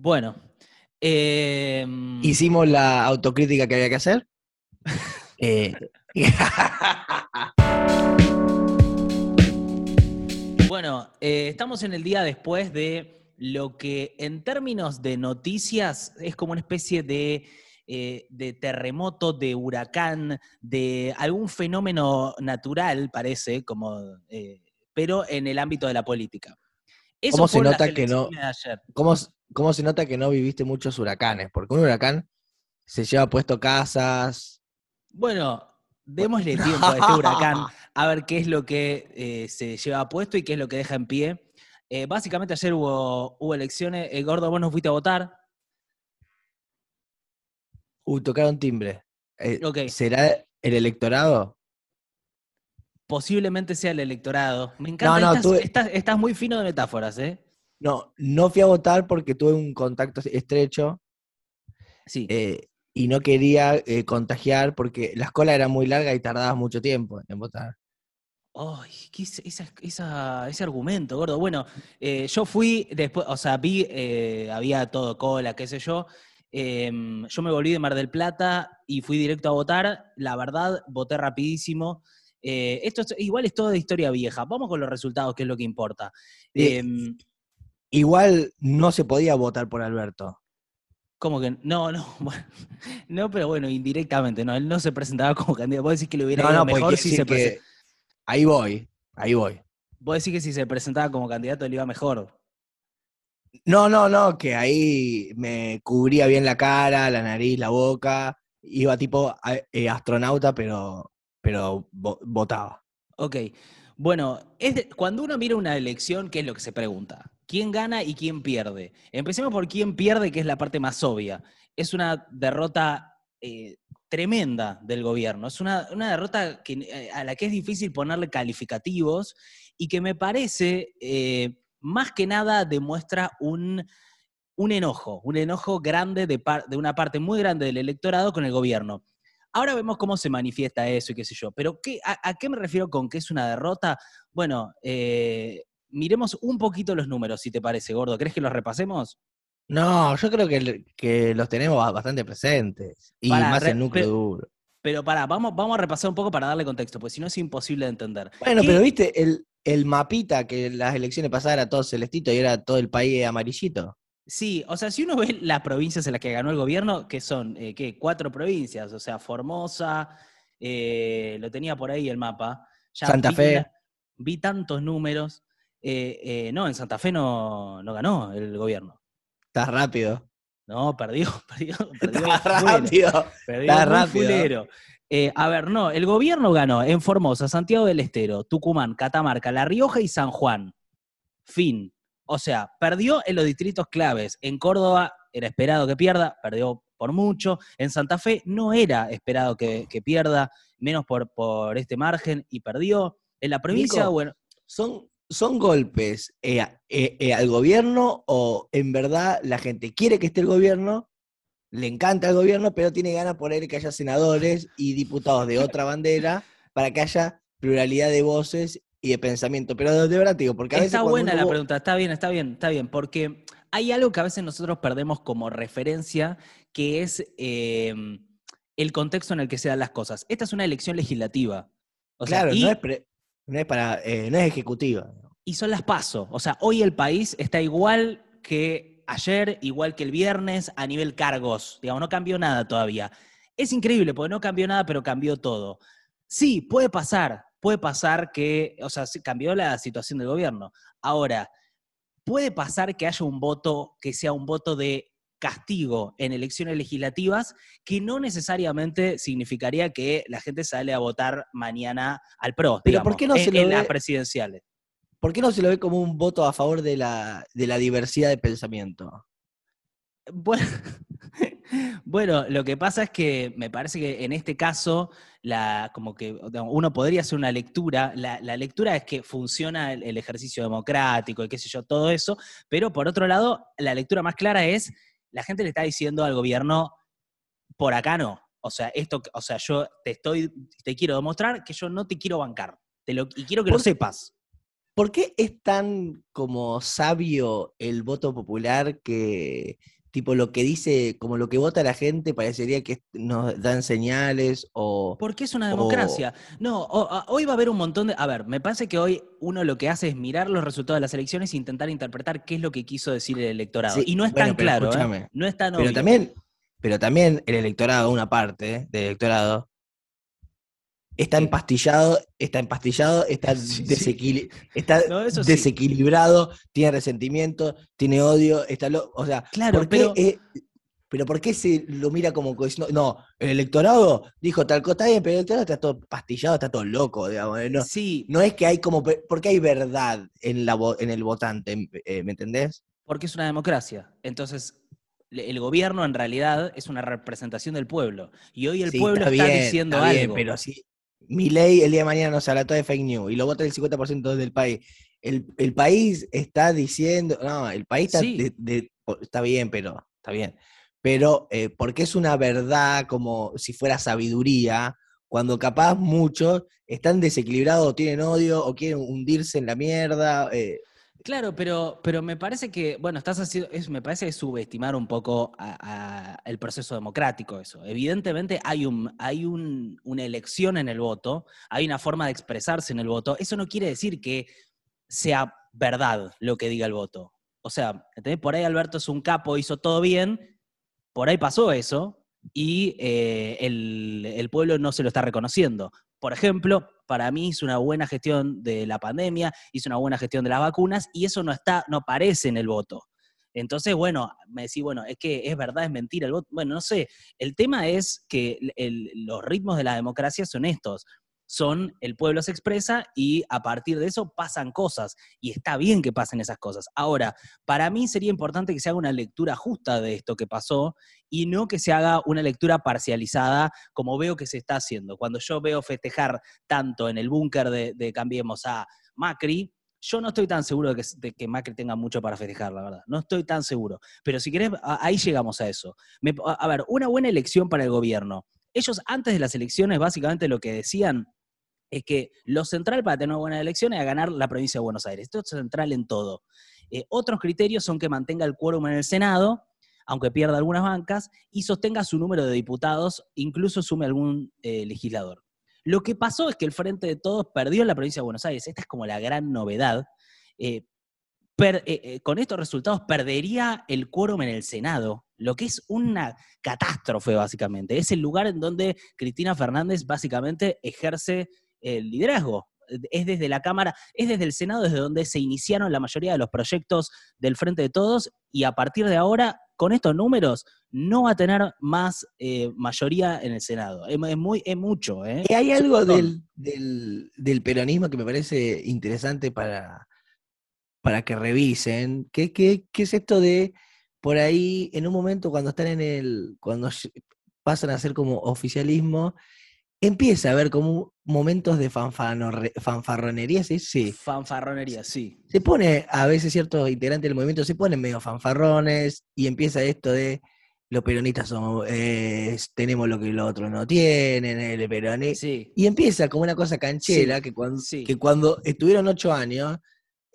Bueno. em, Hicimos la autocrítica que había que hacer. Eh, Bueno, eh, estamos en el día después de lo que en términos de noticias es como una especie de, eh, de terremoto, de huracán, de algún fenómeno natural, parece, como, eh, pero en el ámbito de la política. Eso ¿Cómo se nota que no- elecciones de ayer. ¿cómo, cómo se nota que no viviste muchos huracanes? Porque un huracán se lleva puesto casas. Bueno, démosle tiempo a este huracán a ver qué es lo que eh, se lleva puesto y qué es lo que deja en pie. Eh, básicamente ayer hubo, hubo elecciones. Eh, Gordo, vos no fuiste a votar. Uy, tocaron timbre. Eh, Ok. ¿Será el electorado? Posiblemente sea el electorado. Me encanta. No, no, estás, tuve- estás- estás muy fino de metáforas, ¿eh? No, no fui a votar porque tuve un contacto estrecho Sí. eh, y no quería eh, contagiar porque la escuela era muy larga y tardaba mucho tiempo en votar. Ay, ¿qué es ese argumento, gordo? Bueno, eh, yo fui después, o sea, vi, eh, había todo cola, qué sé yo. Em, yo me volví de Mar del Plata y fui directo a votar. La verdad, voté rapidísimo. Eh, esto es- igual es todo de historia vieja. Vamos con los resultados, que es lo que importa. Eh, Em, Igual no se podía votar por Alberto. ¿Cómo que? No, no, bueno, no, pero bueno, indirectamente, no, él no se presentaba como candidato. Vos decís que le hubiera No, ido no, mejor si se prese- que ahí voy, ahí voy. Vos decís que si se presentaba como candidato le iba mejor. No, no, no, que ahí me cubría bien la cara, la nariz, la boca. Iba tipo eh, astronauta, pero, pero vo- votaba. Ok. Bueno, cuando uno mira una elección, ¿qué es lo que se pregunta? ¿Quién gana y quién pierde? Empecemos por quién pierde, que es la parte más obvia. Es una derrota eh, tremenda del gobierno. Es una, una derrota que, eh, a la que es difícil ponerle calificativos y que me parece, eh, más que nada, demuestra un, un enojo, un enojo grande de una parte muy grande del electorado con el gobierno. Ahora vemos cómo se manifiesta eso y qué sé yo. Pero ¿qué, a, a qué me refiero con que es una derrota? Bueno, eh, miremos un poquito los números, si te parece, gordo. ¿Crees que los repasemos? No, yo creo que, los tenemos ba- bastante presentes. Y más el núcleo duro. Pero pará, vamos, vamos a repasar un poco para darle contexto, porque si no es imposible de entender. Bueno, ¿Qué- pero viste el, el mapita que las elecciones pasadas era todo celestito y era todo el país amarillito. Sí, o sea, si uno ve las provincias en las que ganó el gobierno, que son, eh, ¿qué? Cuatro provincias, o sea, Formosa, eh, lo tenía por ahí el mapa. Ya Santa vi Fe. vi tantos números. Eh, no, en Santa Fe no, no ganó el gobierno. Estás rápido. No, perdió, perdió, perdió. Fulero, rápido. perdió muy rápido. Eh, a ver, no, el gobierno ganó en Formosa, Santiago del Estero, Tucumán, Catamarca, La Rioja y San Juan. Fin. O sea, perdió en los distritos claves. En Córdoba era esperado que pierda, perdió por mucho. En Santa Fe no era esperado que, que pierda, menos por, por este margen, y perdió. En la provincia, Nico, bueno, ¿Son, son golpes eh, eh, eh, al gobierno o en verdad la gente quiere que esté el gobierno, le encanta el gobierno, pero tiene ganas por él que haya senadores y diputados de otra bandera para que haya pluralidad de voces y de pensamiento? Pero de, verdad digo, porque a veces Está buena uno la pregunta, está bien, está bien, está bien, porque hay algo que a veces nosotros perdemos como referencia, que es eh, el contexto en el que se dan las cosas. Esta es una elección legislativa. O sea, claro, y, no, es pre- no es para, eh, no es ejecutiva. y son las pasos. O sea, hoy el país está igual que ayer, igual que el viernes, a nivel cargos. Digamos, no cambió nada todavía. Es increíble, porque no cambió nada, pero cambió todo. Sí, puede pasar, puede pasar que, o sea, cambió la situación del gobierno. Ahora, puede pasar que haya un voto que sea un voto de castigo en elecciones legislativas, que no necesariamente significaría que la gente sale a votar mañana al PRO, Pero ¿por qué no en, se lo en las ve- presidenciales. ¿Por qué no se lo ve como un voto a favor de la, de la diversidad de pensamiento? Bueno, bueno, lo que pasa es que me parece que en este caso, la, como que uno podría hacer una lectura. La, la lectura es que funciona el, el ejercicio democrático y qué sé yo, todo eso. Pero por otro lado, la lectura más clara es la gente le está diciendo al gobierno, por acá no. O sea, esto, o sea, yo te estoy, te quiero demostrar que yo no te quiero bancar. Te lo, y quiero que lo sepas. ¿por qué es tan como sabio el voto popular que tipo lo que dice, como lo que vota la gente parecería que nos dan señales o... Porque es una democracia. No, hoy va a haber un montón de... A ver, me parece que hoy uno lo que hace es mirar los resultados de las elecciones e intentar interpretar qué es lo que quiso decir el electorado. y no es tan claro, ¿eh? No es tan pero También, pero también el electorado, una parte del electorado, está empastillado, está empastillado, está, desequilibrado, tiene resentimiento, tiene odio, está lo, o sea, claro, pero, pero ¿por qué se lo mira como no, el electorado dijo tal cosa, está bien, pero el electorado está todo pastillado, está todo loco, digamos, no, sí. no es que hay como, porque hay verdad en, la, en el votante, eh, ¿me entendés? Porque es una democracia, entonces el gobierno en realidad es una representación del pueblo. Y hoy el pueblo está, diciendo algo. pero sí, mi ley el día de mañana nos habla todo de fake news y lo vota el 50% del país. El, país está diciendo, no, el país está, bien, pero está bien. Pero eh, porque es una verdad como si fuera sabiduría, cuando capaz muchos están desequilibrados o tienen odio o quieren hundirse en la mierda. Eh, Claro, pero, pero me parece que, bueno, estás haciendo, es, me parece subestimar un poco el proceso democrático eso. Evidentemente hay, un, hay una elección en el voto, hay una forma de expresarse en el voto. Eso no quiere decir que sea verdad lo que diga el voto. O sea, por ahí Alberto es un capo, hizo todo bien, por ahí pasó eso y eh, el, el pueblo no se lo está reconociendo. Por ejemplo, para mí hizo una buena gestión de la pandemia, hizo una buena gestión de las vacunas y eso no está, no aparece en el voto. Entonces, bueno, me decís, bueno, es que es verdad, es mentira el voto. Bueno, no sé, el tema es que los ritmos de la democracia son estos son el pueblo se expresa y a partir de eso pasan cosas y está bien que pasen esas cosas. Ahora, para mí sería importante que se haga una lectura justa de esto que pasó y no que se haga una lectura parcializada como veo que se está haciendo. Cuando yo veo festejar tanto en el búnker de, Cambiemos a Macri, yo no estoy tan seguro de que, Macri tenga mucho para festejar, la verdad. No estoy tan seguro. Pero si querés, ahí llegamos a eso. a ver, una buena elección para el gobierno. Ellos antes de las elecciones, básicamente lo que decían es que lo central para tener buenas elecciones es ganar la provincia de Buenos Aires. Esto es central en todo. Eh, otros criterios son que mantenga el quórum en el Senado, aunque pierda algunas bancas, y sostenga su número de diputados, incluso sume algún eh, legislador. Lo que pasó es que el Frente de Todos perdió en la provincia de Buenos Aires. Esta es como la gran novedad. Eh, con estos resultados perdería el quórum en el Senado, lo que es una catástrofe básicamente. Es el lugar en donde Cristina Fernández básicamente ejerce el liderazgo. Es desde la Cámara, es desde el Senado desde donde se iniciaron la mayoría de los proyectos del Frente de Todos y a partir de ahora, con estos números, no va a tener más eh, mayoría en el Senado. Es, muy, es mucho. ¿eh? hay algo del, del, peronismo que me parece interesante para, para que revisen. ¿Qué, qué, qué es esto de por ahí, en un momento cuando están en el, cuando pasan a ser como oficialismo, empieza a haber como momentos de fanfarronería, ¿sí? Sí. Fanfarronería, sí. Se pone, a veces ciertos integrantes del movimiento se ponen medio fanfarrones y empieza esto de los peronistas somos, tenemos lo que los otros no tienen, el peronismo. Sí. Y empieza como una cosa canchera que, cuando, que cuando estuvieron ocho años,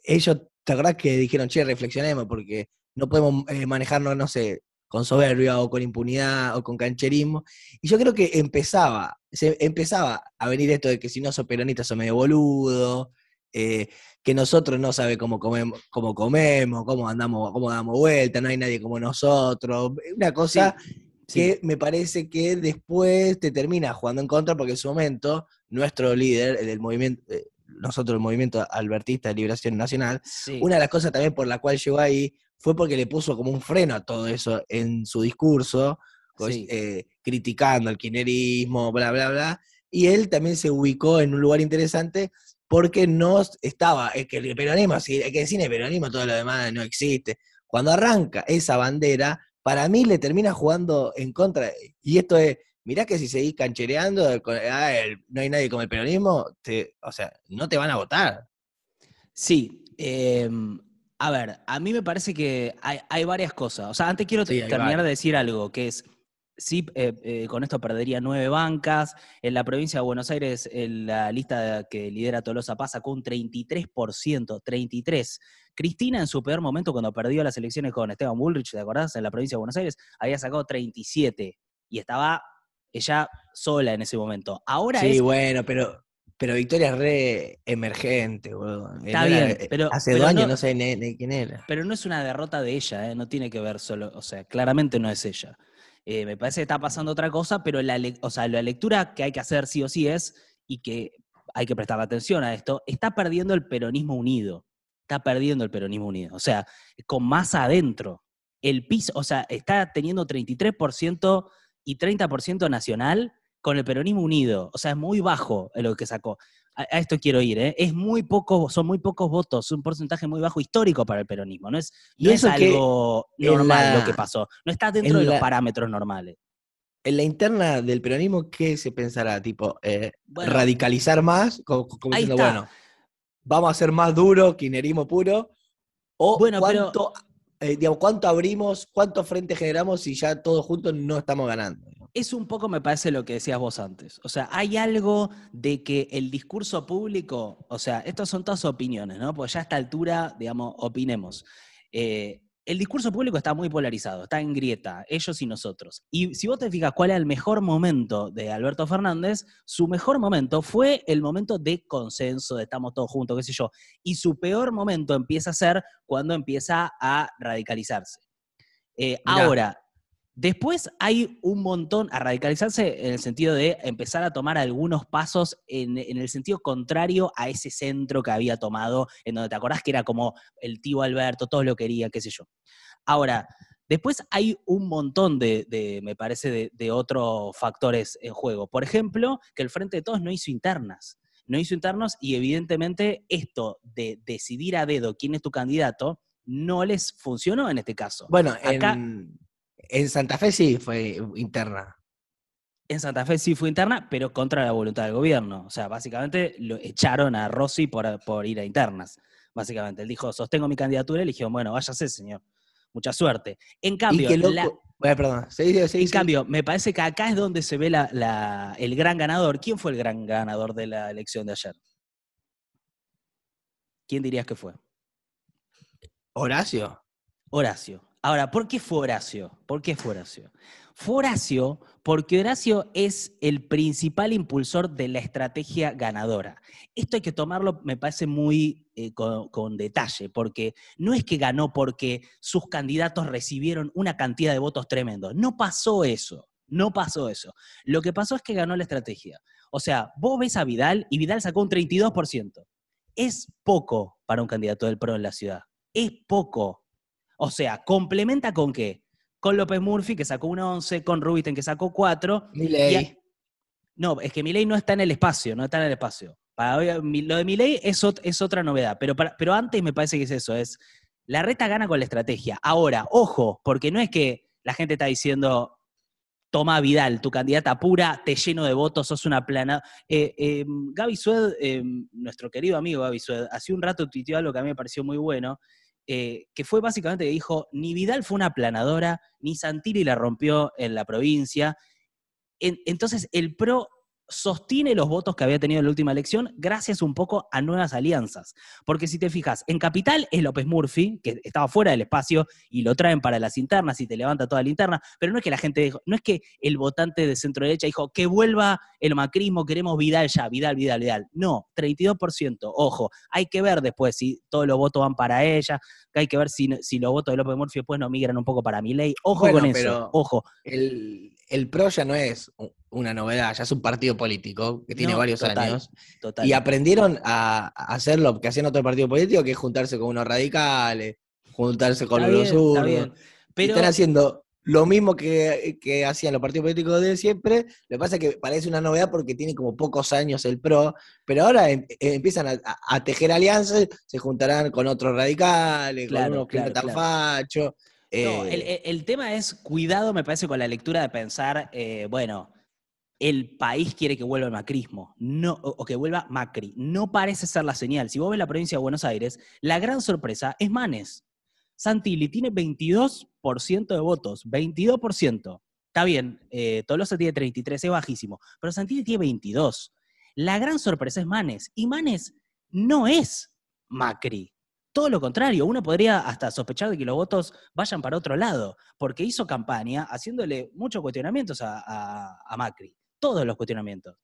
ellos, ¿te acordás que dijeron, che, reflexionemos porque no podemos eh, manejarnos, no sé, con soberbia o con impunidad o con cancherismo. Y yo creo que empezaba, se empezaba a venir esto de que si no sos peronista sos medio boludo, eh, que nosotros no sabe cómo comemos, cómo comemos, cómo andamos, cómo damos vuelta, no hay nadie como nosotros. Una cosa que me parece que después te termina jugando en contra porque en su momento nuestro líder del movimiento, eh, nosotros el movimiento albertista de liberación nacional, una de las cosas también por la cual llegó ahí fue porque le puso como un freno a todo eso en su discurso, eh, criticando el kirchnerismo, bla, bla, bla. Y él también se ubicó en un lugar interesante porque no estaba, es que el peronismo, es que sin el peronismo todo lo demás no existe. Cuando arranca esa bandera, para mí le termina jugando en contra. Y esto es, mirá que si seguís canchereando, ah, no hay nadie como el peronismo, o sea, no te van a votar. Sí, eh, a ver, a mí me parece que hay, varias cosas. O sea, antes quiero terminar de decir algo, que es, Sí, eh, eh, con esto perdería nueve bancas. En la provincia de Buenos Aires, en la lista que lidera Tolosa Paz sacó un 33%, 33%. Cristina, en su peor momento, cuando perdió las elecciones con Esteban Bullrich, ¿te acordás? En la provincia de Buenos Aires, había sacado 37 y estaba ella sola en ese momento. Ahora sí, es. bueno, pero, pero Victoria es re emergente, weón. Está No era- bien, pero- Hace pero dos años no- no, sé ni, ni quién era. Pero no es una derrota de ella, ¿eh? no tiene que ver solo, o sea, claramente no es ella. Eh, me parece que está pasando otra cosa, pero la, o sea, la lectura que hay que hacer sí o sí es, y que hay que prestar atención a esto, está perdiendo el peronismo unido. Está perdiendo el peronismo unido. O sea, con más adentro. El piso, o sea, está teniendo 33% y 30% nacional con el peronismo unido. O sea, es muy bajo lo que sacó. A, a esto quiero ir, ¿eh? Es muy poco, son muy pocos votos, un porcentaje muy bajo histórico para el peronismo. No es, Y no es algo normal la- lo que pasó. No está dentro en de los parámetros normales. En la interna del peronismo, ¿qué se pensará? Tipo, eh, Bueno, radicalizar más, como, diciendo, está. bueno, vamos a ser más duro, kirchnerismo puro, o Bueno, pero- cuánto, eh, digamos, cuánto abrimos, cuántos frentes generamos si ya todos juntos no estamos ganando. Es un poco, me parece, lo que decías vos antes. O sea, hay algo de que el discurso público, o sea, estas son todas opiniones, ¿no? Pues ya a esta altura, digamos, opinemos. Eh, el discurso público está muy polarizado, está en grieta, ellos y nosotros. Y si vos te fijas cuál era el mejor momento de Alberto Fernández, su mejor momento fue el momento de consenso, de estamos todos juntos, qué sé yo. Y su peor momento empieza a ser cuando empieza a radicalizarse. Eh, ahora, después hay un montón a radicalizarse en el sentido de empezar a tomar algunos pasos en, en el sentido contrario a ese centro que había tomado, en donde te acordás que era como el tío Alberto, todos lo querían, qué sé yo. Ahora, después hay un montón de, de, me parece, de, de otros factores en juego. Por ejemplo, que el Frente de Todos no hizo internas. No hizo internos y evidentemente esto de decidir a dedo quién es tu candidato no les funcionó en este caso. Bueno, Acá- en, en Santa Fe sí fue interna. En Santa Fe sí fue interna, pero contra la voluntad del gobierno. O sea, básicamente lo echaron a Rossi por, por ir a internas. Básicamente, él dijo, sostengo mi candidatura, y le dijeron, bueno, váyase, señor. Mucha suerte. En cambio, la- Bueno, perdón, en cambio, me parece que acá es donde se ve la- la- el gran ganador. ¿Quién fue el gran ganador de la elección de ayer? ¿Quién dirías que fue? Horacio. Horacio. Ahora, ¿por qué fue Horacio? ¿Por qué fue Horacio? Fue Horacio porque Horacio es el principal impulsor de la estrategia ganadora. Esto hay que tomarlo, me parece, muy eh, con, detalle, porque no es que ganó porque sus candidatos recibieron una cantidad de votos tremendos. No pasó eso. No pasó eso. Lo que pasó es que ganó la estrategia. O sea, vos ves a Vidal y Vidal sacó un 32%. Es poco para un candidato del PRO en la ciudad. Es poco. O sea, ¿complementa con qué? Con López Murphy, que sacó un 11, con Rubiten, que sacó 4. Milei. No, es que Milei no está en el espacio, no está en el espacio. Para hoy, lo de Milei es, ot- es otra novedad, pero, para- pero antes me parece que es eso, es la reta gana con la estrategia. Ahora, ojo, porque no es que la gente está diciendo, toma Vidal, tu candidata pura, te lleno de votos, sos una plana. Eh, eh, Gaby Sued, eh, nuestro querido amigo Gaby Sued, hace un rato tuiteó algo que a mí me pareció muy bueno, eh, que fue básicamente que dijo, ni Vidal fue una aplanadora, ni Santilli la rompió en la provincia. En- entonces, el PRO sostiene los votos que había tenido en la última elección gracias un poco a nuevas alianzas. Porque si te fijas, en Capital es López Murphy, que estaba fuera del espacio y lo traen para las internas y te levanta toda la interna, pero no es que la gente dijo, no es que el votante de centro derecha dijo que vuelva el macrismo, queremos Vidal ya, Vidal, Vidal, Vidal. No, 32%, ojo, hay que ver después si todos los votos van para ella, que hay que ver si, si los votos de López Murphy después no migran un poco para Milei. Ojo Bueno, con eso, ojo. El, el PRO ya no es una novedad, ya es un partido político que tiene No, varios total, años. Total. Y aprendieron a, hacer lo que hacían otros partidos políticos, que es juntarse con unos radicales, juntarse con Está los bien, está zurdos. bien. Y Pero Están haciendo lo mismo que, que hacían los partidos políticos de siempre. Lo que pasa es que parece una novedad porque tiene como pocos años el PRO, pero ahora em- empiezan a, tejer alianzas, se juntarán con otros radicales, Claro, con unos que no claro, están claro. fachos. No, eh, el tema es cuidado, me parece, con la lectura de pensar, eh, bueno, el país quiere que vuelva el macrismo, no, o, que vuelva Macri. No parece ser la señal. Si vos ves la provincia de Buenos Aires, la gran sorpresa es Manes. Santilli tiene 22% de votos, 22%. Está bien, eh, Tolosa tiene 33, es bajísimo, pero Santini tiene 22. La gran sorpresa es Manes, y Manes no es Macri. Todo lo contrario, uno podría hasta sospechar de que los votos vayan para otro lado, porque hizo campaña haciéndole muchos cuestionamientos a Macri, todos los cuestionamientos.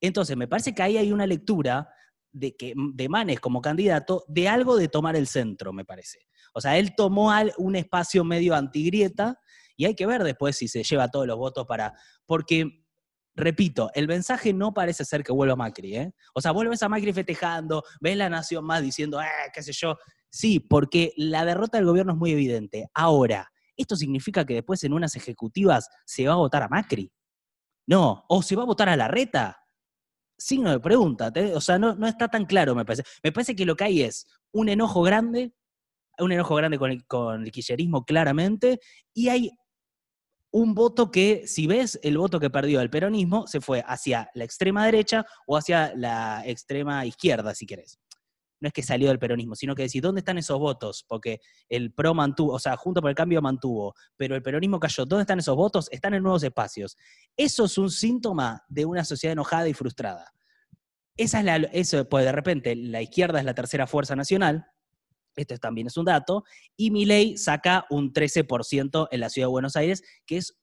Entonces, me parece que ahí hay una lectura de, que, de Manes como candidato de algo de tomar el centro, me parece. O sea, él tomó un espacio medio antigrieta y hay que ver después si se lleva todos los votos para... Porque, repito, el mensaje no parece ser que vuelva Macri, ¿eh? O sea, vuelves a Macri festejando, ves la nación más diciendo, eh, qué sé yo. Sí, porque la derrota del gobierno es muy evidente. Ahora, ¿esto significa que después en unas ejecutivas se va a votar a Macri? No, o se va a votar a la reta signo de pregunta. O sea, no, no, está tan claro, me parece. Me parece que lo que hay es un enojo grande, un enojo grande con el, con el kirchnerismo claramente, y hay un voto que, si ves el voto que perdió el peronismo, se fue hacia la extrema derecha o hacia la extrema izquierda, si querés no es que salió del peronismo, sino que decir, ¿dónde están esos votos? Porque el PRO mantuvo, o sea, junto por el cambio mantuvo, pero el peronismo cayó. ¿Dónde están esos votos? Están en nuevos espacios. Eso es un síntoma de una sociedad enojada y frustrada. Esa es la, eso, pues de repente la izquierda es la tercera fuerza nacional, esto también es un dato, y mi ley saca un 13% en la ciudad de Buenos Aires, que es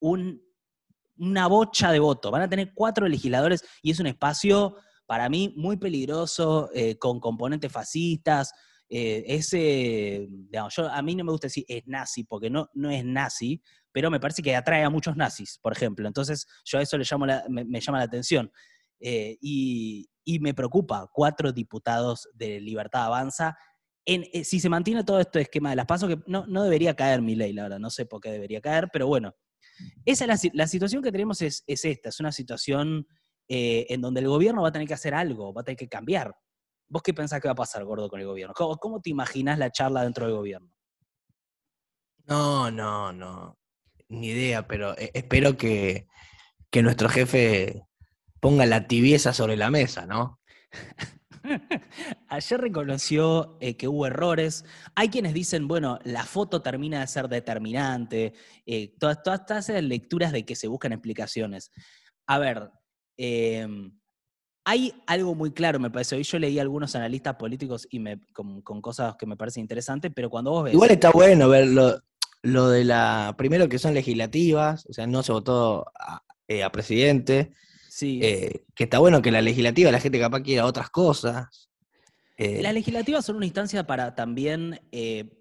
una bocha de votos. Van a tener cuatro legisladores y es un espacio para mí muy peligroso, eh, con componentes fascistas. Eh, ese, digamos, yo, a mí no me gusta decir es nazi, porque no, no es nazi, pero me parece que atrae a muchos nazis, por ejemplo. Entonces, yo a eso le llamo me, llama la atención. Eh, y, me preocupa, cuatro diputados de Libertad Avanza. En, si se mantiene todo este esquema de las pasos, que no, no debería caer mi ley, la verdad, no sé por qué debería caer, pero bueno, esa la, la situación que tenemos es, es esta, es una situación eh, en donde el gobierno va a tener que hacer algo, va a tener que cambiar. ¿Vos qué pensás que va a pasar, Gordo, con el gobierno? ¿Cómo, te imaginas la charla dentro del gobierno? No, no, no. Ni idea, pero eh, espero que, nuestro jefe ponga la tibieza sobre la mesa, ¿no? Ayer reconoció eh, que hubo errores. Hay quienes dicen, bueno, la foto termina de ser determinante. todas, todas estas lecturas de que se buscan explicaciones. A ver, Em, hay algo muy claro, me parece. Hoy yo leí a algunos analistas políticos y me, con, cosas que me parecen interesantes, pero cuando vos ves. Igual está bueno ver lo, de la. Primero que son legislativas, o sea, no se votó a, eh, presidente. Sí. Eh, que está bueno que la legislativa, la gente capaz quiera otras cosas. Eh, las legislativas son una instancia para también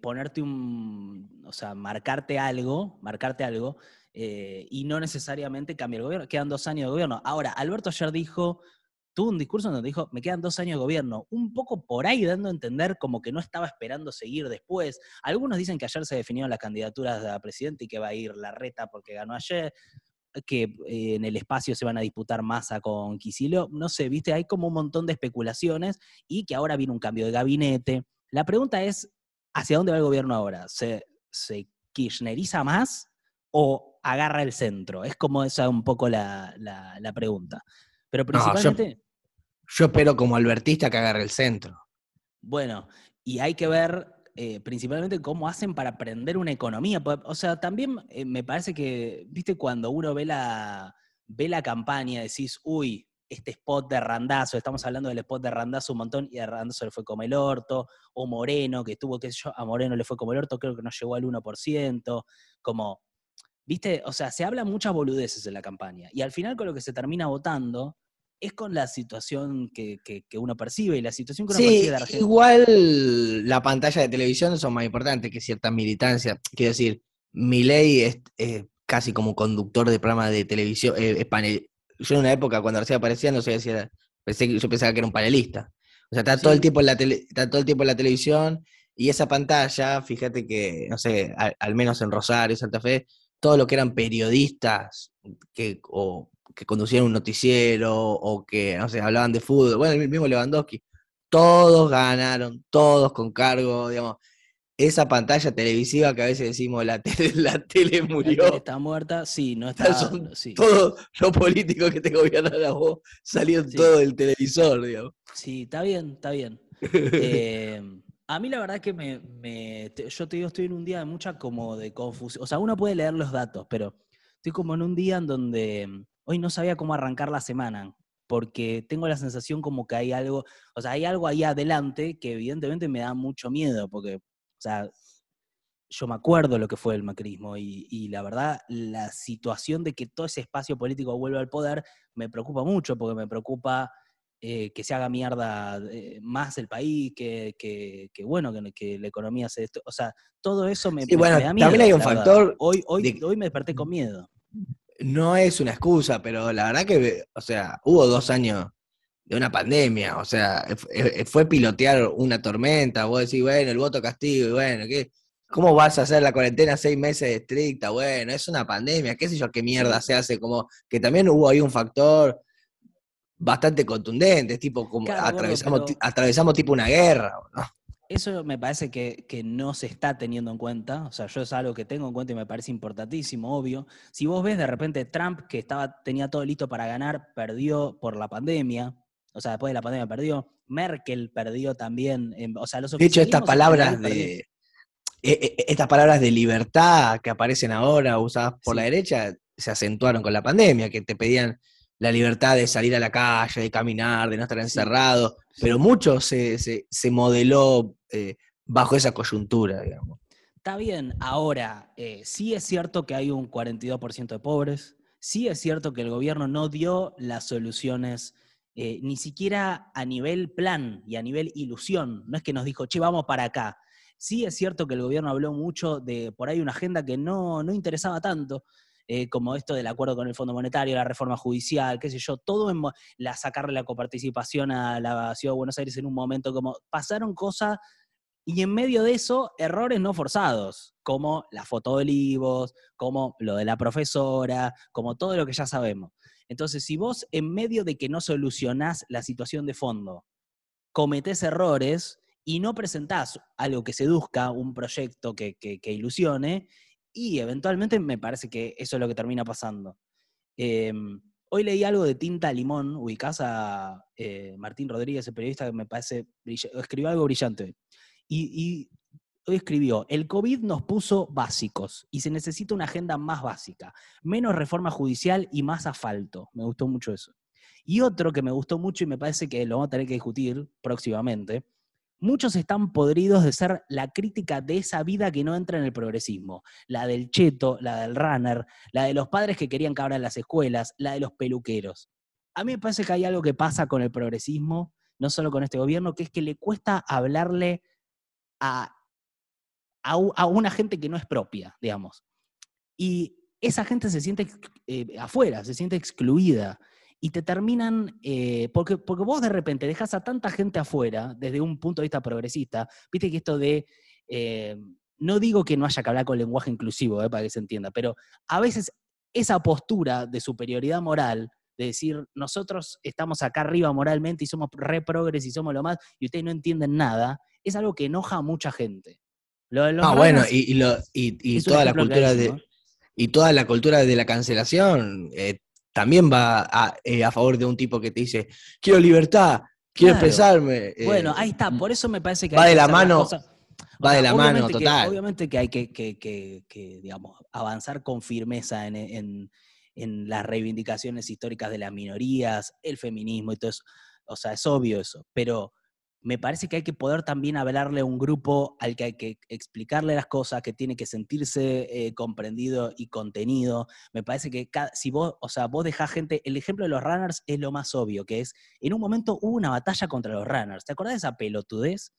ponerte un. O sea, marcarte algo, marcarte algo eh, y no necesariamente cambia el gobierno. Quedan dos años de gobierno. Ahora, Alberto ayer dijo, tuvo un discurso donde dijo, me quedan dos años de gobierno, un poco por ahí dando a entender como que no estaba esperando seguir después. Algunos dicen que ayer se definieron las candidaturas de la presidenta y que va a ir la reta porque ganó ayer que eh, en el espacio se van a disputar Massa con Quisilo, no sé, viste, hay como un montón de especulaciones y que ahora viene un cambio de gabinete. La pregunta es, ¿hacia dónde va el gobierno ahora? ¿Se, se kirchneriza más o agarra el centro? Es como esa un poco la, pregunta. Pero principalmente... yo, espero como albertista que agarre el centro. Bueno, y hay que ver eh, principalmente cómo hacen para aprender una economía. O sea, también eh, me parece que, viste, cuando uno ve la, ve la campaña, decís, uy, este spot de Randazo, estamos hablando del spot de Randazo un montón, y a Randazo le fue como el orto, o Moreno, que tuvo, que yo, a Moreno le fue como el orto, creo que no llegó al 1%, como Viste, o sea, se habla muchas boludeces en la campaña y al final con lo que se termina votando es con la situación que, uno percibe y la situación que uno percibe de Argentina. Igual la pantalla de televisión son más importantes que cierta militancia. Quiero decir, mi ley es, casi como conductor de programa de televisión. Eh, yo en una época, cuando recién aparecía, no sé si era, pensé, yo pensaba que era un panelista. O sea, está todo, el tiempo en la está todo el tiempo en la televisión y esa pantalla, fíjate que, no sé, al menos en Rosario, Santa Fe, todo lo que eran periodistas que, o, que conducían un noticiero o que, no sé, hablaban de fútbol, bueno, el mismo Lewandowski, todos ganaron, todos con cargo, digamos. Esa pantalla televisiva que a veces decimos la tele, la tele murió. está muerta, sí, no está. Son Todos los políticos que te gobiernan a vos salieron todo del televisor, digamos. Sí, está bien, está bien. eh, a mí la verdad que me, yo te digo, estoy en un día de mucha como de confusión. O sea, uno puede leer los datos, pero estoy como en un día en donde mm, hoy no sabía cómo arrancar la semana, porque tengo la sensación como que hay algo, o sea, hay algo ahí adelante que evidentemente me da mucho miedo, porque, o sea, yo me acuerdo lo que fue el macrismo y, la verdad, la situación de que todo ese espacio político vuelva al poder me preocupa mucho, porque me preocupa eh, que se haga mierda eh, más el país, que, bueno, que, la economía se... O sea, todo eso me, bueno, da miedo. También hay un factor... Hoy, hoy, hoy me desperté con miedo. No es una excusa, pero la verdad que, o sea, hubo dos años de una pandemia, o sea, fue pilotear una tormenta, vos decís, bueno, el voto castigo, y bueno, ¿qué? ¿Cómo vas a hacer la cuarentena seis meses estricta? Bueno, es una pandemia, qué sé yo, qué mierda se hace, como que también hubo ahí un factor bastante contundente, tipo como atravesamos, atravesamos tipo una guerra, ¿no? Eso me parece que, no se está teniendo en cuenta, o sea, yo es algo que tengo en cuenta y me parece importantísimo, obvio. Si vos ves de repente Trump, que estaba, tenía todo listo para ganar, perdió por la pandemia, o sea, después de la pandemia perdió, Merkel perdió también, o sea, los De hecho, estas palabras de, e, e, estas palabras de libertad que aparecen ahora usadas por la derecha se acentuaron con la pandemia, que te pedían la libertad de salir a la calle, de caminar, de no estar encerrado, pero mucho se, modeló eh, bajo esa coyuntura, digamos. Está bien, ahora, eh, sí es cierto que hay un 42% de pobres, sí es cierto que el gobierno no dio las soluciones eh, ni siquiera a nivel plan y a nivel ilusión, no es que nos dijo, che, vamos para acá. Sí es cierto que el gobierno habló mucho de por ahí una agenda que no, no interesaba tanto, eh, como esto del acuerdo con el Fondo Monetario, la reforma judicial, qué sé yo, todo en la sacarle la coparticipación a la Ciudad de Buenos Aires en un momento, como pasaron cosas y en medio de eso, errores no forzados, como la foto de Olivos, como lo de la profesora, como todo lo que ya sabemos. Entonces, si vos en medio de que no solucionás la situación de fondo, cometés errores y no presentás algo que seduzca, un proyecto que, que ilusione, y eventualmente me parece que eso es lo que termina pasando. Em, hoy leí algo de Tinta Limón, ubicás eh, Martín Rodríguez, el periodista que me parece escribió algo brillante. Y, hoy escribió, el COVID nos puso básicos y se necesita una agenda más básica, menos reforma judicial y más asfalto. Me gustó mucho eso. Y otro que me gustó mucho y me parece que lo vamos a tener que discutir próximamente, Muchos están podridos de ser la crítica de esa vida que no entra en el progresismo. La del cheto, la del runner, la de los padres que querían que abran las escuelas, la de los peluqueros. A mí me parece que hay algo que pasa con el progresismo, no solo con este gobierno, que es que le cuesta hablarle a, a, una gente que no es propia, digamos. Y esa gente se siente eh, afuera, se siente excluida y te terminan, eh, porque, porque vos de repente dejas a tanta gente afuera desde un punto de vista progresista, viste que esto de, eh, no digo que no haya que hablar con lenguaje inclusivo, eh, para que se entienda, pero a veces esa postura de superioridad moral, de decir, nosotros estamos acá arriba moralmente y somos re progres y somos lo más, y ustedes no entienden nada, es algo que enoja a mucha gente. ah, bueno, y, y, toda la cultura de... Y toda la cultura de la cancelación también va eh, a, favor de un tipo que te dice, quiero libertad, quiero expresarme. bueno, ahí está, por eso me parece que... Va de la mano. Va de la mano, total. obviamente que hay que, digamos, avanzar con firmeza en, las reivindicaciones históricas de las minorías, el feminismo y todo eso. O sea, es obvio eso. Pero me parece que hay que poder también hablarle a un grupo al que hay que explicarle las cosas, que tiene que sentirse eh, comprendido y contenido. Me parece que si vos, o sea, vos dejás gente, el ejemplo de los runners es lo más obvio, que es, en un momento hubo una batalla contra los runners. ¿Te acordás de esa pelotudez?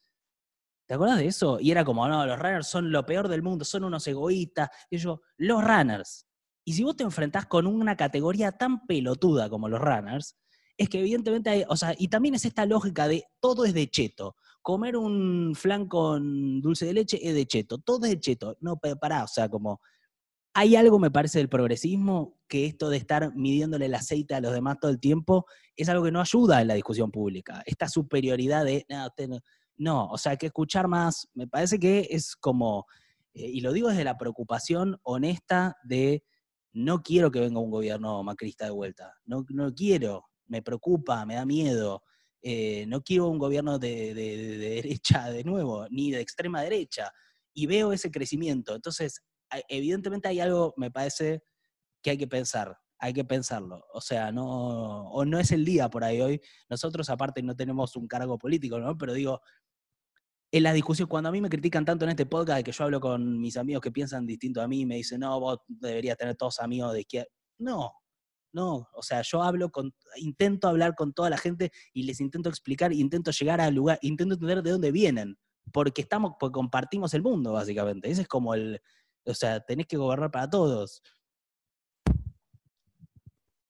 ¿Te acordás de eso? Y era como, no, los runners son lo peor del mundo, son unos egoístas. Y yo, los runners. Y si vos te enfrentás con una categoría tan pelotuda como los runners, es que evidentemente hay, o sea, y también es esta lógica de todo es de cheto. Comer un flan con dulce de leche es de cheto, todo es de cheto. No, pará, o sea, como hay algo, me parece, del progresismo, que esto de estar midiéndole el aceite a los demás todo el tiempo es algo que no ayuda en la discusión pública. Esta superioridad de, no, no, o sea, hay que escuchar más, me parece que es como, eh, y lo digo desde la preocupación honesta de no quiero que venga un gobierno macrista de vuelta, no, no quiero, me preocupa, me da miedo. Eh, no quiero un gobierno de, derecha de nuevo, ni de extrema derecha. Y veo ese crecimiento. Entonces, evidentemente hay algo, me parece, que hay que pensar, hay que pensarlo. O sea, no, o no es el día por ahí hoy. Nosotros aparte no tenemos un cargo político, ¿no? Pero digo, en la discusión, cuando a mí me critican tanto en este podcast de que yo hablo con mis amigos que piensan distinto a mí, me dicen, no, vos deberías tener todos amigos de izquierda. No, no, o sea, yo hablo con, intento hablar con toda la gente y les intento explicar, intento llegar al lugar, intento entender de dónde vienen, porque estamos, porque compartimos el mundo, básicamente. Ese es como el, o sea, tenés que gobernar para todos.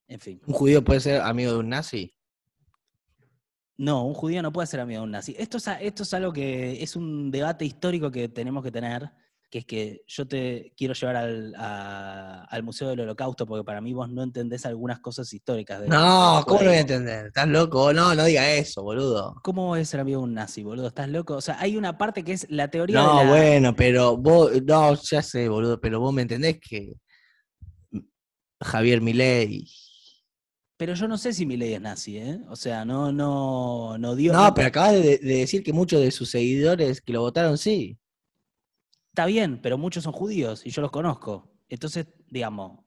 En fin. ¿Un judío puede ser amigo de un nazi? No, un judío no puede ser amigo de un nazi. Esto es, esto es algo que es un debate histórico que tenemos que tener, que es que yo te quiero llevar al, al Museo del Holocausto, porque para mí vos no entendés algunas cosas históricas. De, no, ¿cómo no voy a entender? ¿Estás loco? No, no diga eso, boludo. ¿Cómo voy a ser amigo de un nazi, boludo? ¿Estás loco? O sea, hay una parte que es la teoría no, de la... bueno, pero vos, no, ya sé, boludo, pero vos me entendés que Javier Milei pero yo no sé si mi ley es nazi, ¿eh? O sea, no, no, no dio. No, pero acabas de, decir que muchos de sus seguidores que lo votaron sí. Está bien, pero muchos son judíos y yo los conozco. Entonces, digamos.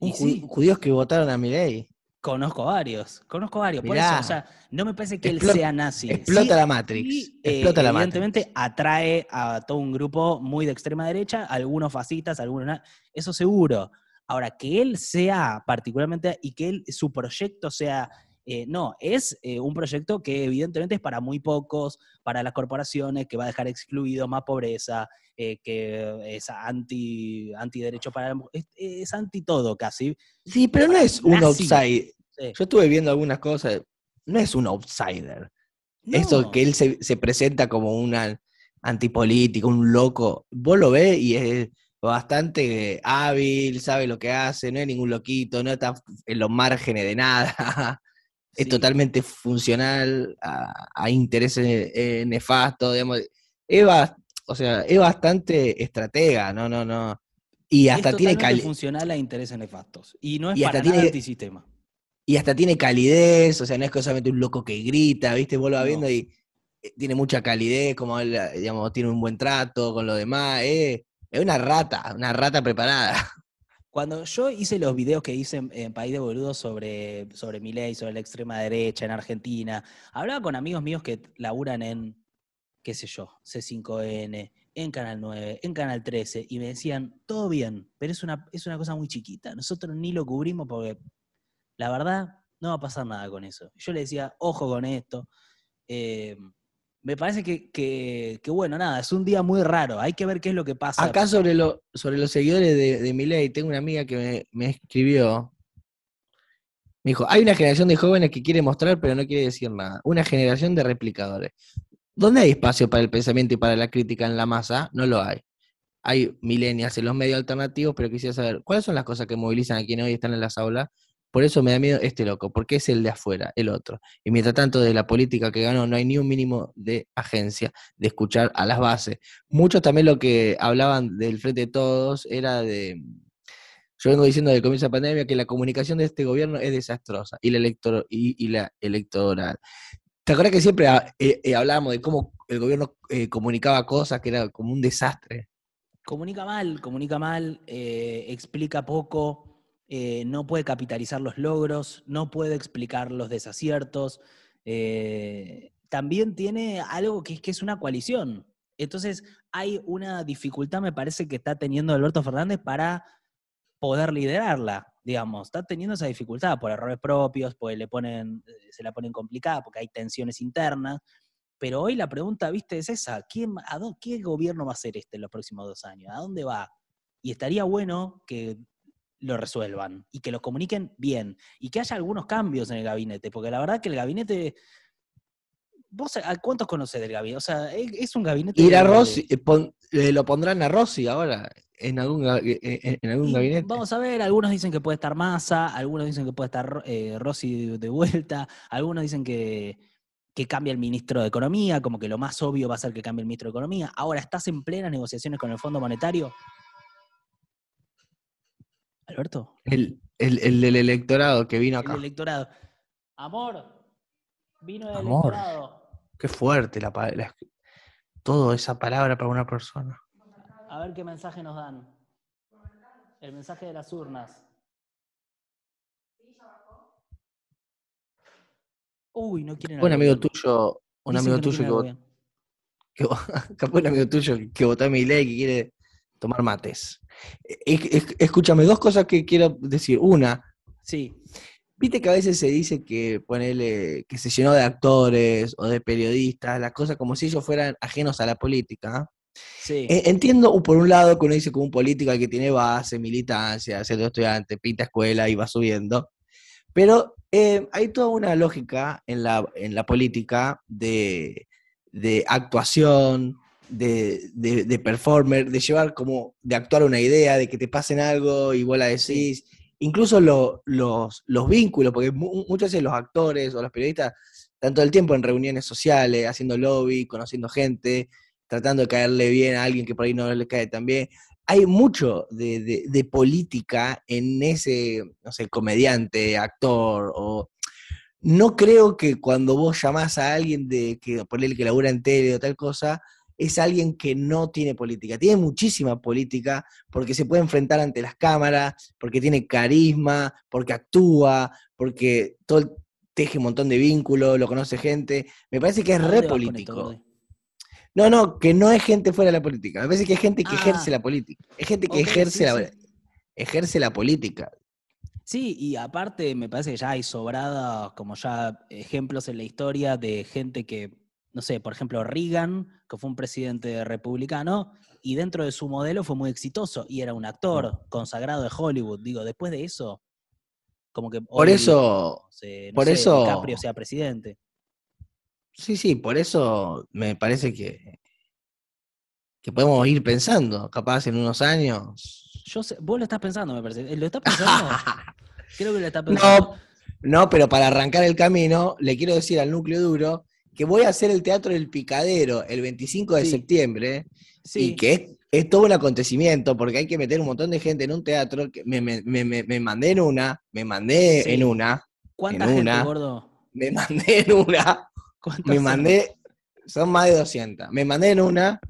judíos que votaron a mi ley. Conozco varios, conozco varios. por eso, o sea, no me parece que él sea nazi. Explota la Matrix. Eh, explota la evidentemente atrae a todo un grupo muy de extrema derecha, algunos fascistas, algunos. Eso seguro. Ahora, que él sea particularmente y que él, su proyecto sea, eh, no, es eh, un proyecto que evidentemente es para muy pocos, para las corporaciones, que va a dejar excluido más pobreza, eh, que es anti, anti derecho para es, es, anti todo casi. Sí, pero no es un outsider. Yo estuve viendo algunas cosas, no es un outsider. Eso que él se, se presenta como un antipolítico, un loco, vos lo ves y es bastante hábil, sabe lo que hace, no es ningún loquito, no está en los márgenes de nada, es totalmente funcional a, intereses eh, nefastos, digamos. Es, o sea, es bastante estratega, no, no, no. Y hasta tiene calidez. funcional a intereses nefastos. Y no es para nada antisistema. Y hasta tiene calidez, o sea, no es solamente un loco que grita, ¿viste? Vos lo vas viendo y eh, tiene mucha calidez, como él, digamos, tiene un buen trato con los demás, eh, es una rata, una rata preparada. Cuando yo hice los videos que hice en, País de Boludos sobre, sobre mi ley, sobre la extrema derecha en Argentina, hablaba con amigos míos que laburan en, qué sé yo, C5N, en Canal 9, en Canal 13, y me decían, todo bien, pero es una, es una cosa muy chiquita. Nosotros ni lo cubrimos porque la verdad no va a pasar nada con eso. Yo le decía, ojo con esto. Eh, me parece que, bueno, nada, es un día muy raro. Hay que ver qué es lo que pasa. Acá sobre, lo, sobre los seguidores de, de ley, tengo una amiga que me, escribió. Me dijo, hay una generación de jóvenes que quiere mostrar pero no quiere decir nada. Una generación de replicadores. ¿Dónde hay espacio para el pensamiento y para la crítica en la masa? No lo hay. Hay millennials en los medios alternativos, pero quisiera saber, ¿cuáles son las cosas que movilizan a quienes hoy están en las aulas por eso me da miedo este loco, porque es el de afuera, el otro. Y mientras tanto, de la política que ganó, no hay ni un mínimo de agencia de escuchar a las bases. Muchos también lo que hablaban del Frente de Todos era de. Yo vengo diciendo desde el comienzo de la pandemia que la comunicación de este gobierno es desastrosa y la, elector y, la electoral. ¿Te acuerdas que siempre eh, eh, hablábamos de cómo el gobierno eh, comunicaba cosas que era como un desastre? Comunica mal, comunica mal, explica poco, eh, no puede capitalizar los logros, no puede explicar los desaciertos. Eh, también tiene algo que, es una coalición. Entonces hay una dificultad, me parece, que está teniendo Alberto Fernández para poder liderarla, digamos. Está teniendo esa dificultad por errores propios, pues le ponen, se la ponen complicada porque hay tensiones internas. Pero hoy la pregunta, viste, es esa. ¿Quién, a ¿Qué gobierno va a ser este en los próximos dos años? ¿A dónde va? Y estaría bueno que lo resuelvan y que lo comuniquen bien y que haya algunos cambios en el gabinete, porque la verdad que el gabinete... ¿Vos a cuántos conocés del gabinete? O sea, es un gabinete... Ir a Rossi, eh, lo pondrán a Rossi ahora en algún, eh, eh, en algún gabinete. Vamos a ver, algunos dicen que puede estar Massa, algunos dicen que puede estar Rossi de, vuelta, algunos dicen que, que cambia el ministro de Economía, como que lo más obvio va a ser que cambie el ministro de Economía. Ahora, ¿estás en plenas negociaciones con el Fondo Monetario? Alberto. El, el, el del electorado que vino acá. El electorado. Amor, vino del Amor. electorado. Qué fuerte la, la toda esa palabra para una persona. A ver qué mensaje nos dan. El mensaje de las urnas. Uy, no quieren. Un amigo tuyo, un amigo tuyo que, votó, que, un amigo tuyo que votó a mi ley que quiere tomar mates. Es- escúchame, dos cosas que quiero decir. Una, Sí, Viste que a veces se dice que ponele, que se llenó de actores o de periodistas, las cosas como si ellos fueran ajenos a la política. sí. Eh, Entiendo por un lado que uno dice que un político al que tiene base, militancia, centro estudiante, pinta escuela y va subiendo. Pero eh, hay toda una lógica en la, en la política de, de actuación, de, de, de performer, de llevar como, de actuar una idea, de que te pasen algo y vos la decís. Incluso lo- los, los vínculos, porque mu- muchas veces los actores o los periodistas están todo el tiempo en reuniones sociales, haciendo lobby, conociendo gente, tratando de caerle bien a alguien que por ahí no le cae tan bien. Hay mucho de, de- de política en ese, no sé, comediante, actor, o no creo que cuando vos llamás a alguien de que él que labura en tele o tal cosa, es alguien que no tiene política. Tiene muchísima política porque se puede enfrentar ante las cámaras, porque tiene carisma, porque actúa, porque todo teje un montón de vínculos, lo conoce gente. Me parece que es ¿A re político. No, no, que no es gente fuera de la política. Me parece que es gente que Ah. ejerce la política. Es gente que ejerce, sí, la, sí. ejerce la política. Sí, y aparte me parece que ya hay sobradas como ya ejemplos en la historia de gente que, no sé, por ejemplo, Reagan, que fue un presidente republicano, y dentro de su modelo fue muy exitoso, y era un actor consagrado de Hollywood. Digo, después de eso, como que Por hoy, eso, no por sé, eso- DiCaprio sea presidente. sí, sí, por eso me parece que, que podemos ir pensando, capaz en unos años. Yo sé, vos lo estás pensando, me parece. ¿Lo estás pensando? Creo que lo estás pensando. No, no, pero para arrancar el camino, le quiero decir al núcleo duro que voy a hacer el Teatro del Picadero el 25 de Sí. septiembre Sí. y que es, es todo un acontecimiento porque hay que meter un montón de gente en un teatro. Que me, me- me- me- mandé en una, me mandé Sí. en una, ¿Cuánta en gente, una. gordo? me mandé en una, ¿Cuántas me son? mandé, son más de 200, me mandé en una,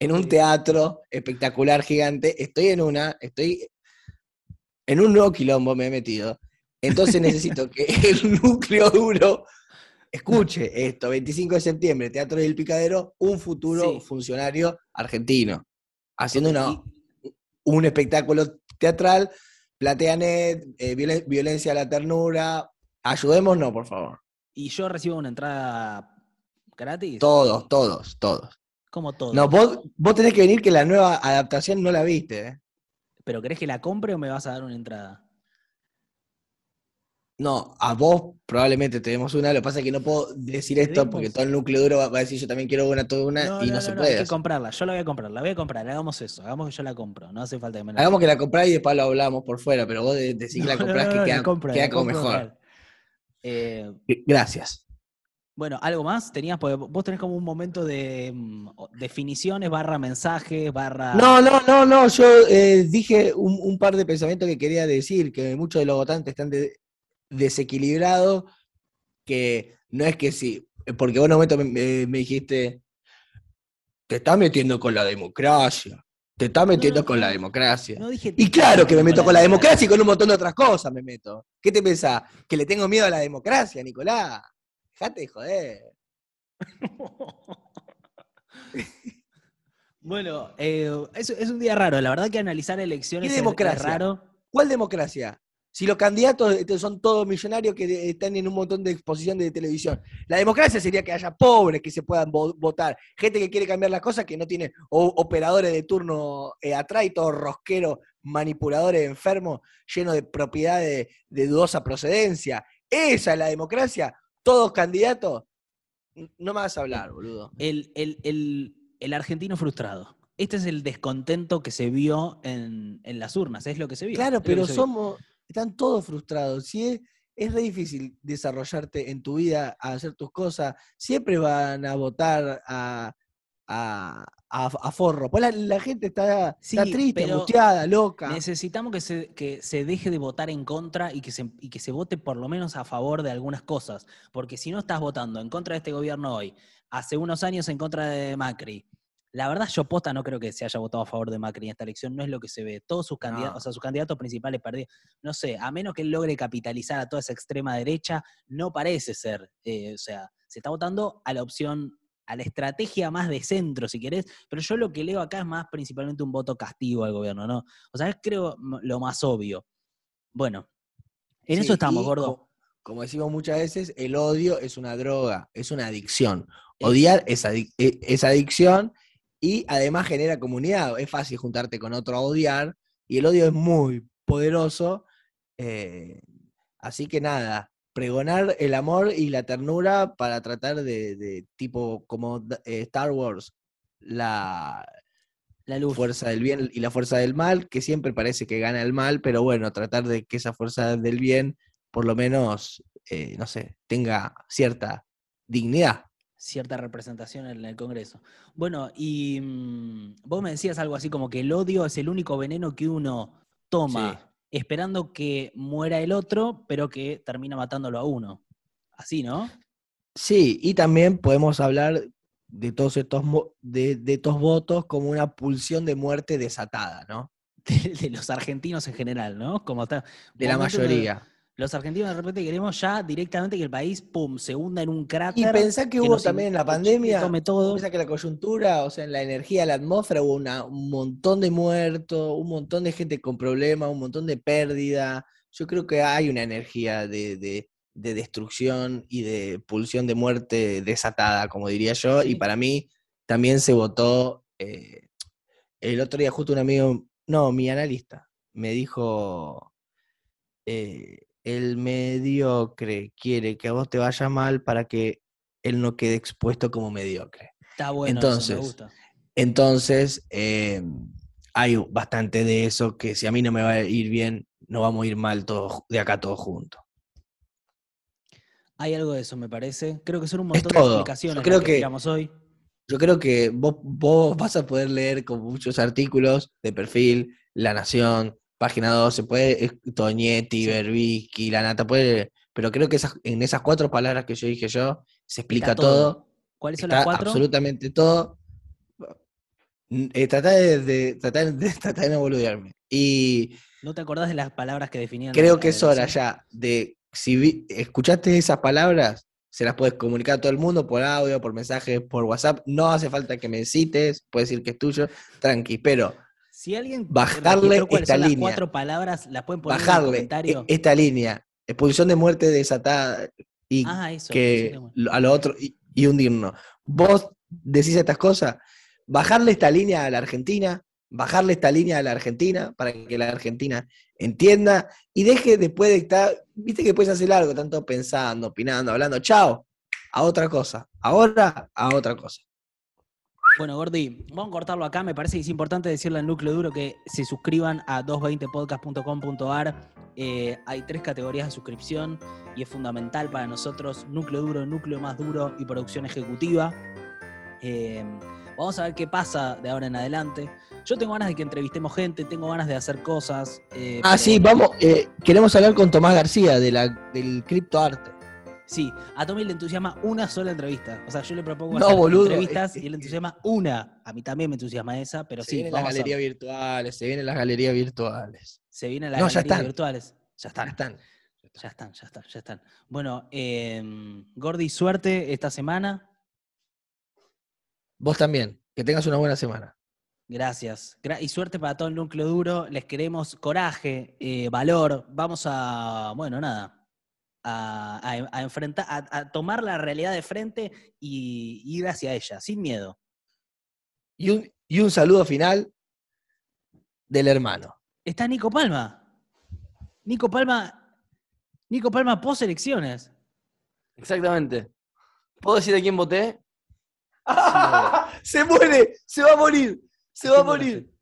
en un teatro espectacular, gigante, estoy en una, estoy en un nuevo quilombo, me he metido. Entonces necesito que el núcleo duro escuche esto, 25 de septiembre, Teatro del Picadero, un futuro Sí. funcionario argentino, haciendo una, un espectáculo teatral, PlateaNet, eh, violen- violencia a la ternura, ayudémonos, por favor. y yo recibo una entrada gratis. Todos, todos, todos. Como todo. No, vos, vos tenés que venir que la nueva adaptación no la viste. ¿eh? ¿Pero querés que la compre o me vas a dar una entrada? No, a vos probablemente tenemos una, lo que pasa es que no puedo decir esto porque todo el núcleo duro va va a decir yo también quiero una, toda una, y no, se puede. hay que comprarla. Yo la voy a comprar, la voy a comprar. Hagamos eso. Hagamos que yo la compro. No hace falta que me la Hagamos que la compráis y después lo hablamos por fuera, pero vos de- decís que la no, que queda, compro, queda la como mejor. Eh, Gracias. bueno, ¿algo más? Tenías, vos tenés como un momento de mm, definiciones, barra mensajes, barra. No, no, no, no, yo eh, dije un, un par de pensamientos que quería decir, que muchos de los votantes están de- desequilibrados, que no es que sí, porque vos en un momento me, me- me dijiste, te estás metiendo con la democracia, te estás metiendo no, con la democracia. No dije. Y claro que me meto con la democracia. democracia y con un montón de otras cosas me meto. ¿Qué te pensás? ¿Que le tengo miedo a la democracia, Nicolás? Dejate de joder. Bueno, eh, es, es un día raro. La verdad que analizar elecciones ¿Qué es- es democracia? raro. ¿Cuál democracia? Si los candidatos este, son todos millonarios que de- están en un montón de exposición de televisión. La democracia sería que haya pobres que se puedan vo- votar, gente que quiere cambiar las cosas que no tiene o- operadores de turno eh, atrás y todos rosqueros, manipuladores enfermos, llenos de propiedades de dudosa procedencia. Esa es la democracia. Todos candidatos. No me vas a hablar, boludo. El, el- el- el argentino frustrado. Este es el descontento que se vio en, en las urnas, es lo que se vio. Claro, pero somos, están todos frustrados. Si es, es re difícil desarrollarte en tu vida, a hacer tus cosas. Siempre van a votar a, a, a- a forro. Pues la, la gente está, Sí, está triste, angustiada, loca. Necesitamos que se, que se deje de votar en contra y que, se, y que se vote por lo menos a favor de algunas cosas. Porque si no estás votando en contra de este gobierno hoy, hace unos años en contra de Macri, La verdad, yo posta no creo que se haya votado a favor de Macri en esta elección, no es lo que se ve. Todos sus candidatos, No. o sea, sus candidatos principales perdieron. No sé, a menos que él logre capitalizar a toda esa extrema derecha, no parece ser. eh, o sea, se está votando a la opción, a la estrategia más de centro, si querés, pero yo lo que leo acá es más principalmente un voto castigo al gobierno, ¿no? O sea, es creo lo más obvio. Bueno, en Sí, eso estamos, y gordo. co- Como decimos muchas veces, el odio es una droga, es una adicción. Odiar es, adic- e- es adicción y además genera comunidad. Es fácil juntarte con otro a odiar y el odio es muy poderoso. eh, así que nada, pregonar el amor y la ternura para tratar de, de tipo como eh, Star Wars, la, La luz. fuerza del bien y la fuerza del mal, que siempre parece que gana el mal, pero bueno, tratar de que esa fuerza del bien por lo menos, eh, no sé, tenga cierta dignidad. Cierta representación en el Congreso. Bueno, y mm, vos me decías algo así como que el odio es el único veneno que uno toma Sí. esperando que muera el otro, pero que termina matándolo a uno. Así, ¿no? Sí, y también podemos hablar de todos estos, de, de estos votos como una pulsión de muerte desatada, ¿no? De, de los argentinos en general, ¿no? Como está. De la mayoría. Los argentinos de repente queremos ya directamente que el país, pum, se hunda en un cráter. Y pensá que hubo también en la pandemia, tome todo. Piensa que la coyuntura, o sea, en la energía, la atmósfera, hubo una- un montón de muertos, un montón de gente con problemas, un montón de pérdida. Yo creo que hay una energía de, de- de destrucción y de pulsión de muerte desatada, como diría yo, Sí. y para mí también se votó. eh, el otro día, justo un amigo, no, mi analista, me dijo. eh, el mediocre quiere que a vos te vaya mal para que él no quede expuesto como mediocre. Está bueno, eso, entonces, me gusta. Entonces, eh, hay bastante de eso que si a mí no me va a ir bien, no vamos a ir mal todos de acá todos juntos. Hay algo de eso, me parece. Creo que son un montón de todo. Yo explicaciones creo que, que- hoy. Yo creo que vos, vos vas a poder leer con muchos artículos de perfil, La Nación, Página 2, se puede, es- Toñetti. Berbisky, La Nata, puede, pero creo que esas, en esas cuatro palabras que yo dije yo, se explica todo. todo. ¿Cuáles son Está las cuatro? absolutamente todo. Eh, de, de- de- no boludearme. Y ¿No te acordás de las palabras que definían? creo la que es hora ya de, si vi- escuchaste esas palabras, se las puedes comunicar a todo el mundo por audio, por mensaje, por WhatsApp. No hace falta que me cites, puedes decir que es tuyo, tranqui, pero Si alguien Bajarle cuáles esta son las línea. cuatro palabras, las pueden poner en el bajarle comentario. e- esta línea, expulsión de muerte desatada y ah, eso. que a lo otro y, y hundirnos. Vos decís estas cosas, bajarle esta línea a la Argentina, bajarle esta línea a la Argentina para que la Argentina entienda y deje después de estar, viste que puedes hacer algo, tanto pensando, opinando, hablando, chao, a otra cosa. Ahora a otra cosa. Bueno, Gordi, vamos a cortarlo acá. Me parece que es importante decirle al núcleo duro que se suscriban a 220podcast.com.ar. Eh, hay tres categorías de suscripción y es fundamental para nosotros: núcleo duro, núcleo más duro y producción ejecutiva. Eh, vamos a ver qué pasa de ahora en adelante. Yo tengo ganas de que entrevistemos gente, tengo ganas de hacer cosas. eh, Ah, pero sí, vamos, eh, queremos hablar con Tomás García de la, del criptoarte. Sí, a Tommy le entusiasma una sola entrevista. O sea, yo le propongo No, hacer boludo, entrevistas es- y él le entusiasma una. A mí también me entusiasma esa, pero se sí, vienen las a- galerías virtuales, se vienen las galerías virtuales. se vienen las No, ya galerías están. virtuales. Ya Ya están, están. ya están, ya están, ya están. Bueno, eh, Gordi, suerte esta semana. Vos también. Que tengas una buena semana. Gracias. Gra- y suerte para todo el núcleo duro. Les queremos coraje, eh, valor. Vamos a, bueno, nada, a, a- a enfrentar, a, a tomar la realidad de frente y ir hacia ella, sin miedo. Y un, y un saludo final del hermano. Está Nico Palma. Nico Palma, Nico Palma post elecciones. Exactamente. ¿Puedo decir a quién voté? se muere, se va a morir, se va a ¿Quién morir.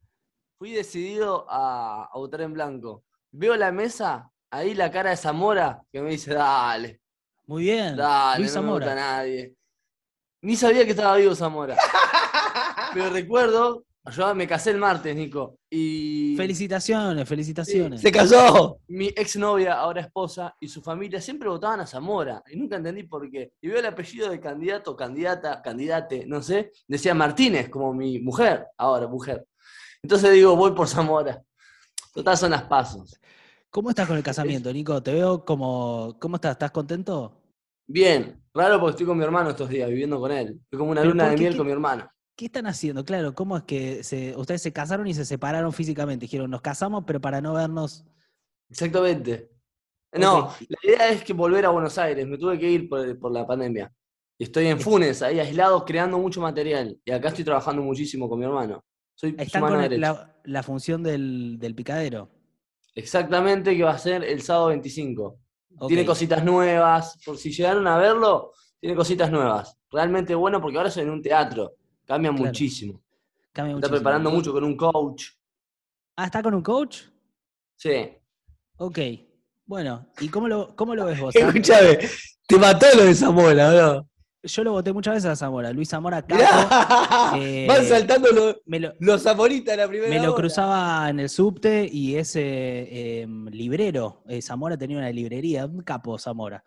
Fui decidido a, a votar en blanco. Veo la mesa, ahí la cara de Zamora, que me dice, dale, Muy bien. dale, Luis no me gusta Zamora. nadie. Ni sabía que estaba vivo Zamora. Pero recuerdo Yo me casé el martes, Nico. Y Felicitaciones, felicitaciones. ¡Se casó! mi exnovia, ahora esposa, y su familia siempre votaban a Zamora. Y nunca entendí por qué. Y veo el apellido de candidato, candidata, candidate, no sé. Decía Martínez, como mi mujer, ahora mujer. Entonces digo, voy por Zamora. Total son las pasos. ¿Cómo estás con el casamiento, Nico? Te veo como. ¿Cómo estás? ¿Estás contento? Bien, raro porque estoy con mi hermano estos días, viviendo con él. Estoy como una ¿Pero luna de miel ¿Qué- con mi hermano. ¿Qué están haciendo? Claro, ¿cómo es que se- ustedes se casaron y se separaron físicamente? Dijeron, nos casamos, pero para no vernos. Exactamente. No, la idea es que volver a Buenos Aires. Me tuve que ir por, por la pandemia. Y estoy en Funes, ahí aislado, creando mucho material. Y acá estoy trabajando muchísimo con mi hermano. Soy mano con la, la función del, del picadero. Exactamente, que va a ser el sábado 25. Ok. Tiene cositas nuevas. Por si llegaron a verlo, tiene cositas nuevas. Realmente bueno porque ahora soy en un teatro. Cambia Claro. muchísimo. Cambia Está muchísimo. preparando mucho con un coach. Ah, ¿está con un coach? Sí. Ok. Bueno, ¿y cómo lo, cómo lo ves vos? Sam? Escúchame, te mató lo de Zamora, ¿no? Yo lo voté muchas veces a Zamora. Luis Zamora, capo. Mirá, eh, Van saltando los, lo, los zamoritas en la primera me lo hora. cruzaba en el subte y ese em, librero, eh, Zamora tenía una librería, un capo Zamora.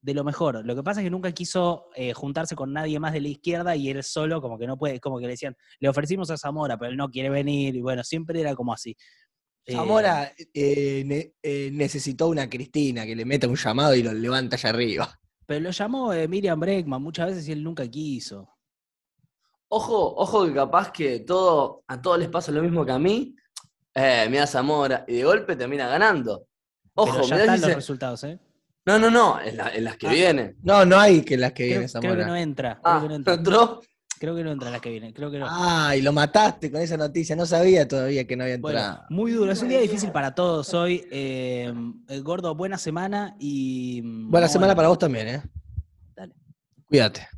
De lo mejor. Lo que pasa es que nunca quiso eh, juntarse con nadie más de la izquierda y él solo, como que no puede, como que le decían, le ofrecimos a Zamora, pero él no quiere venir. Y bueno, siempre era como así. Zamora eh, ne- eh, necesitó una Cristina que le meta un llamado y lo levanta allá arriba. Pero lo llamó eh, Miriam Breckman muchas veces y él nunca quiso. Ojo, ojo que capaz que todo, a todos les pasa lo mismo que a mí. Eh, mira Zamora. Y de golpe termina ganando. Ojo, pero ya mirá están si los se- resultados, ¿eh? No, no, no, en, la- en las que Ah. vienen. No, no hay que las que Creo, viene creo Zamora. que no entra. Creo Ah, que no entra. entró. Creo que no entra las que vienen. Creo que no. Ay, lo mataste con esa noticia. No sabía todavía que no había Bueno, entrado. muy duro. Es un día difícil para todos hoy. Eh, eh, gordo, buena semana y. mm, Buena semana para vos también, ¿eh? Dale. Cuídate.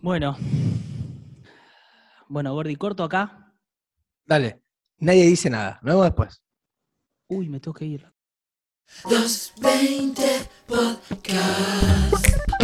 Bueno. Bueno, Gordi, corto acá. Dale. Nadie dice nada. Nos vemos después. Uy, me tengo que ir. Los 20 Podcast.